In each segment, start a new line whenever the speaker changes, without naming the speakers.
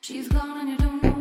She's gone and you don't know.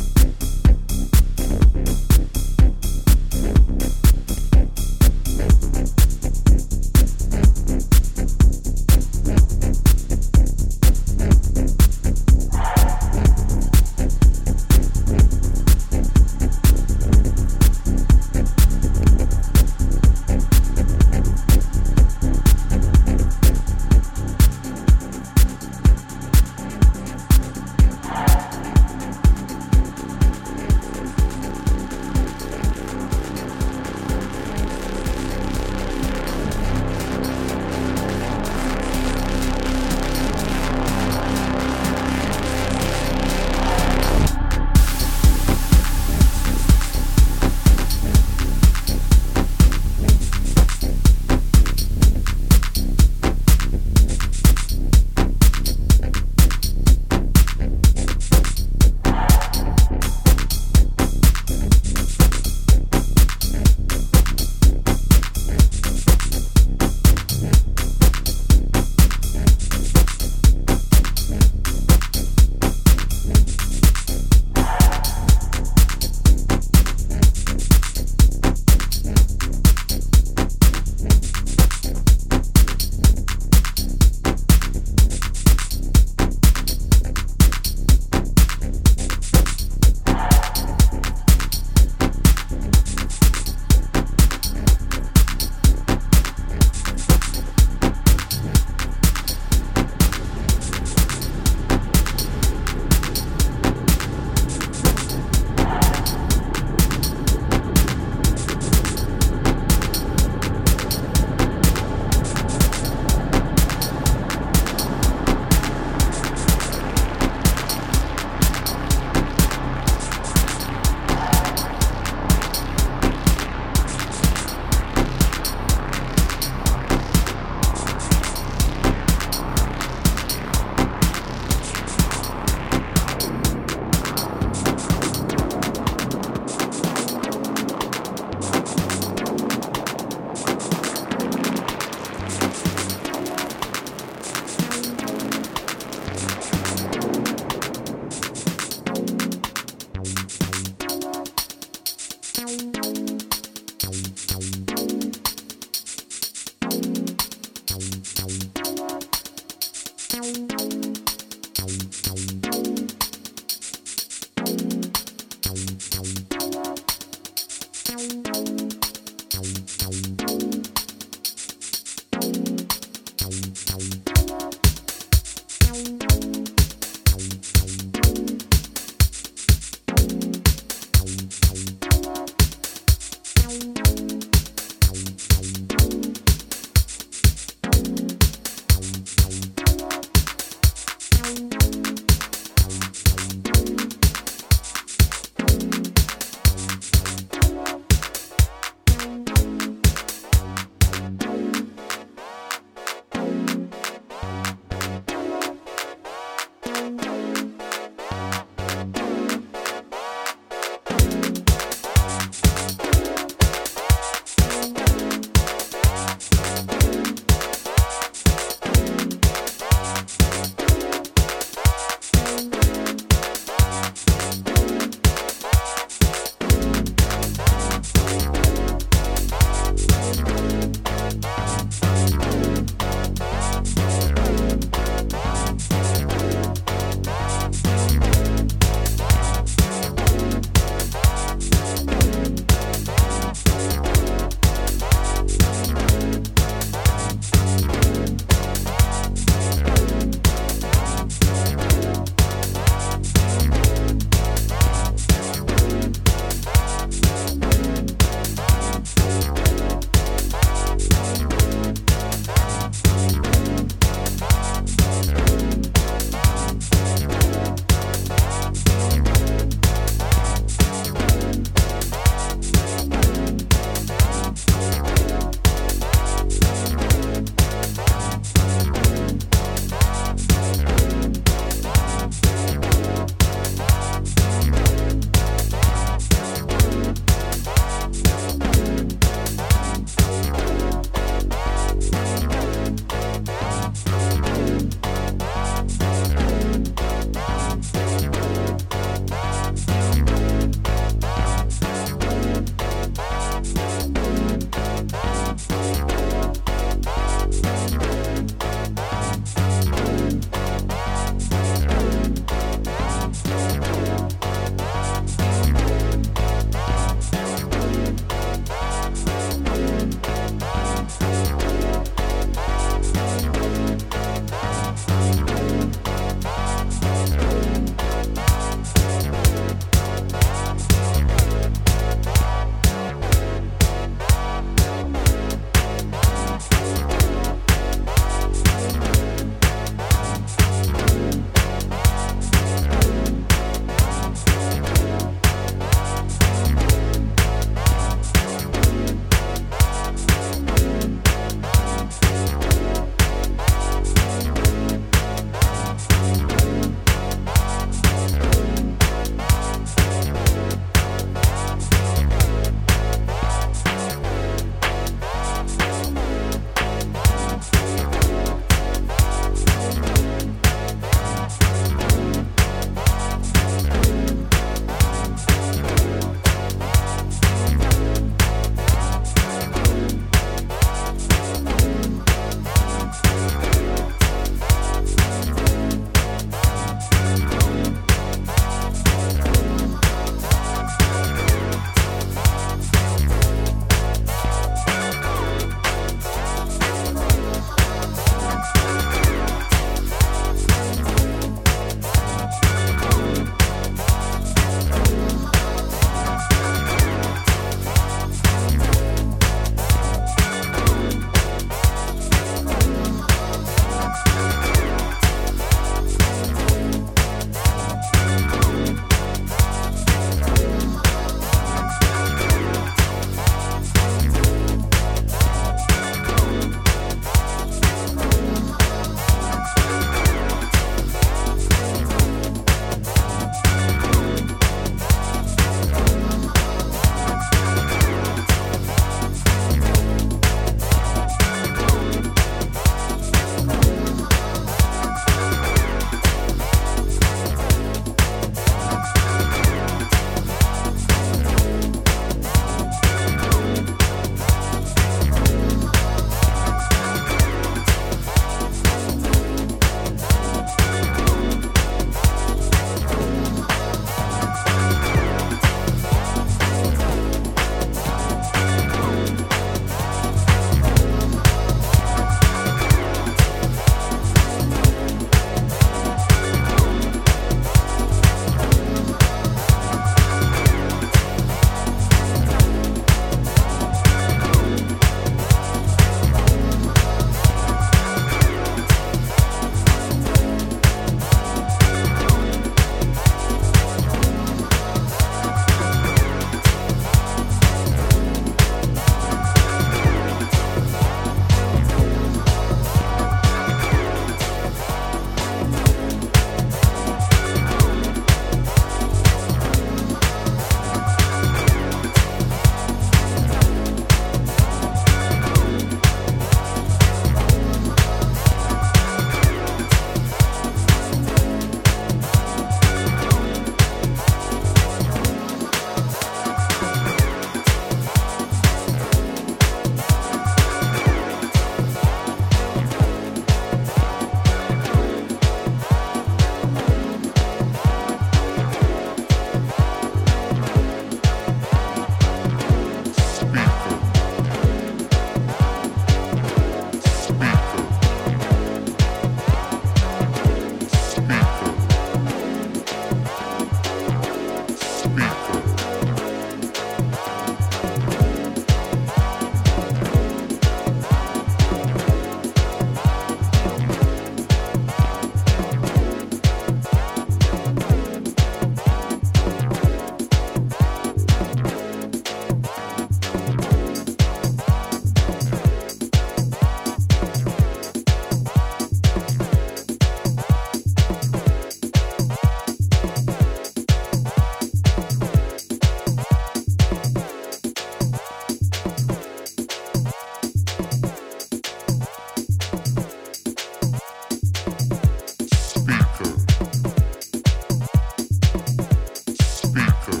speaker.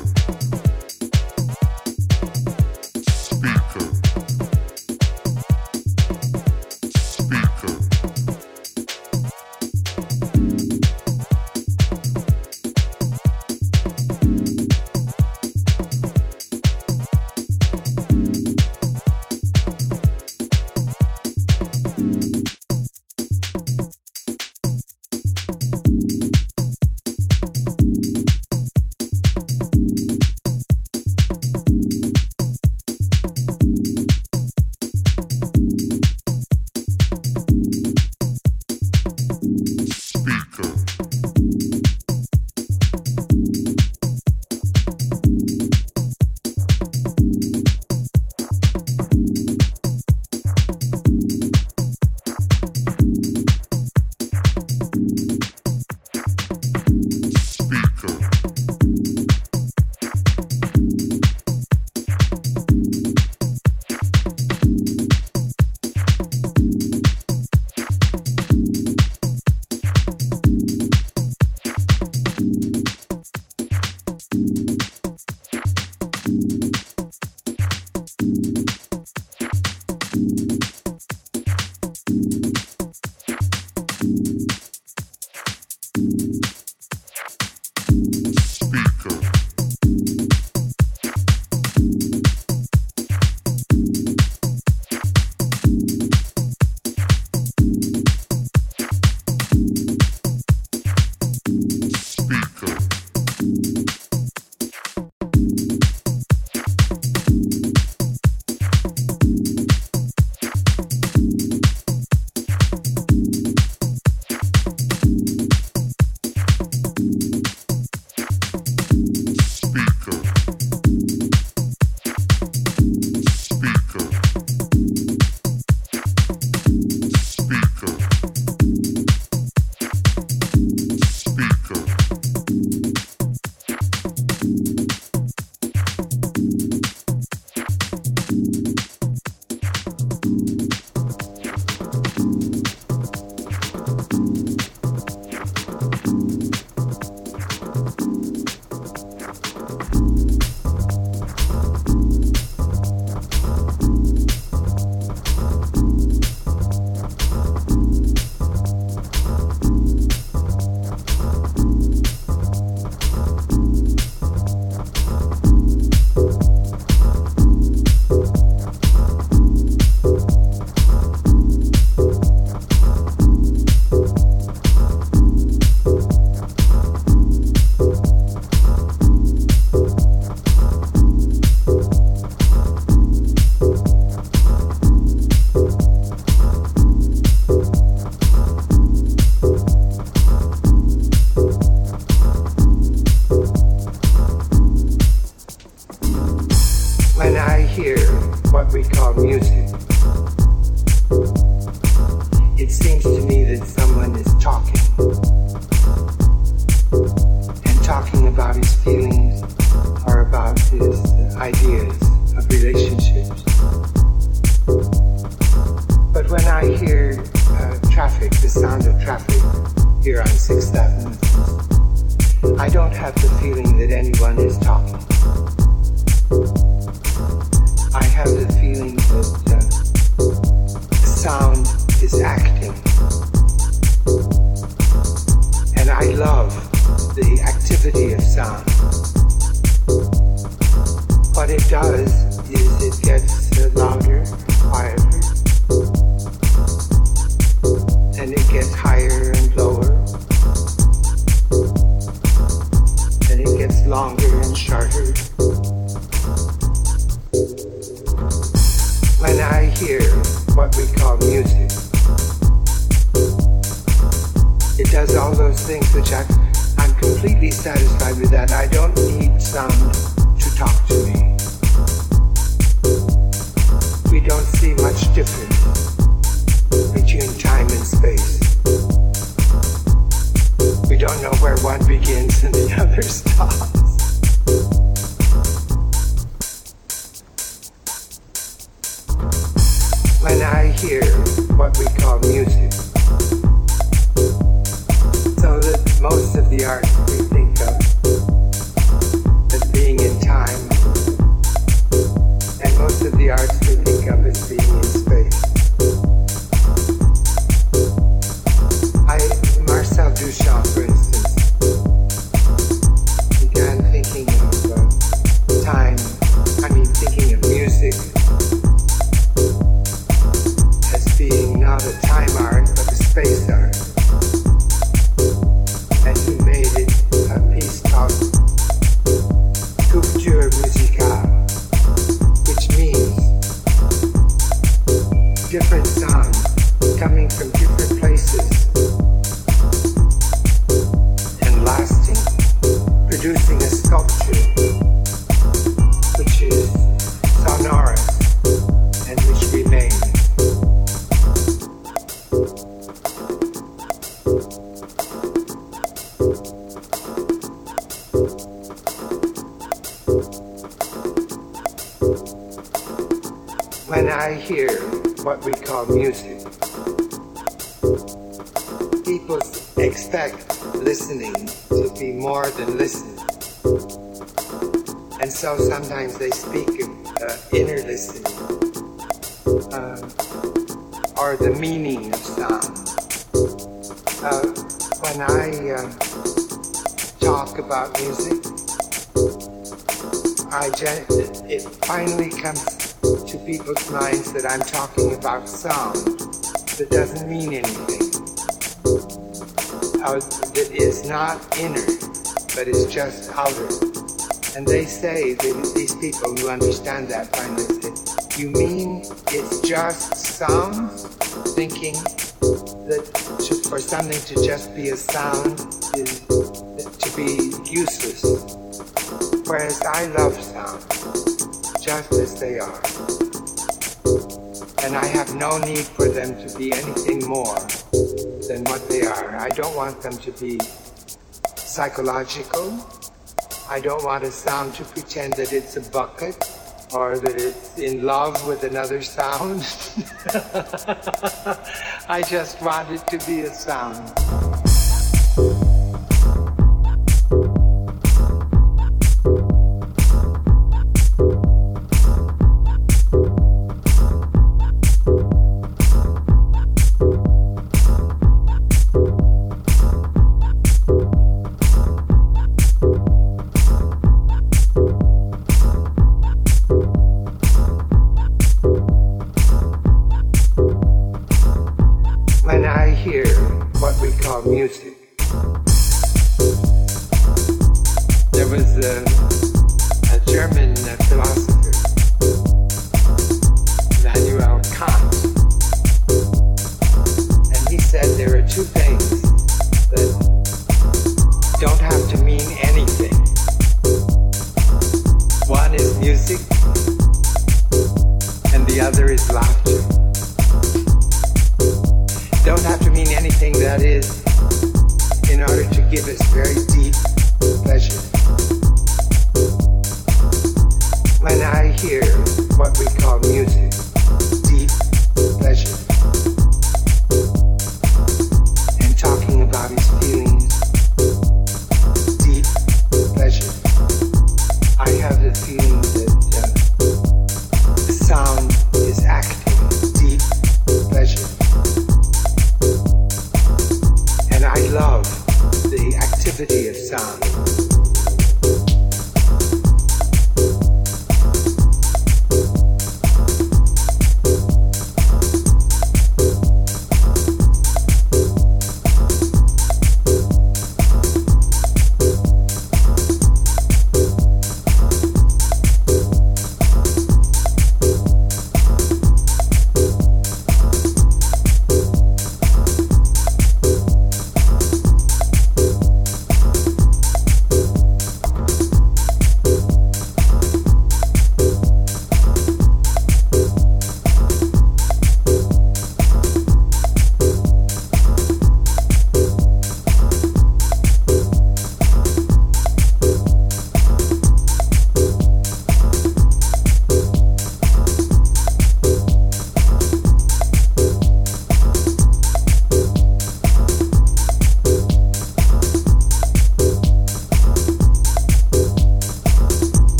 it, finally comes to people's minds that I'm talking about sound that doesn't mean anything. That is not inner, but is just outer. And they say, that these people who understand that finally say, you mean it's just sound thinking that to, for something to just be a sound is to be useless Whereas I love sound just as they are. And I have no need for them to be anything more than what they are. I don't want them to be psychological. I don't want a sound to pretend that it's a bucket or that it's in love with another sound. I just want it to be a sound.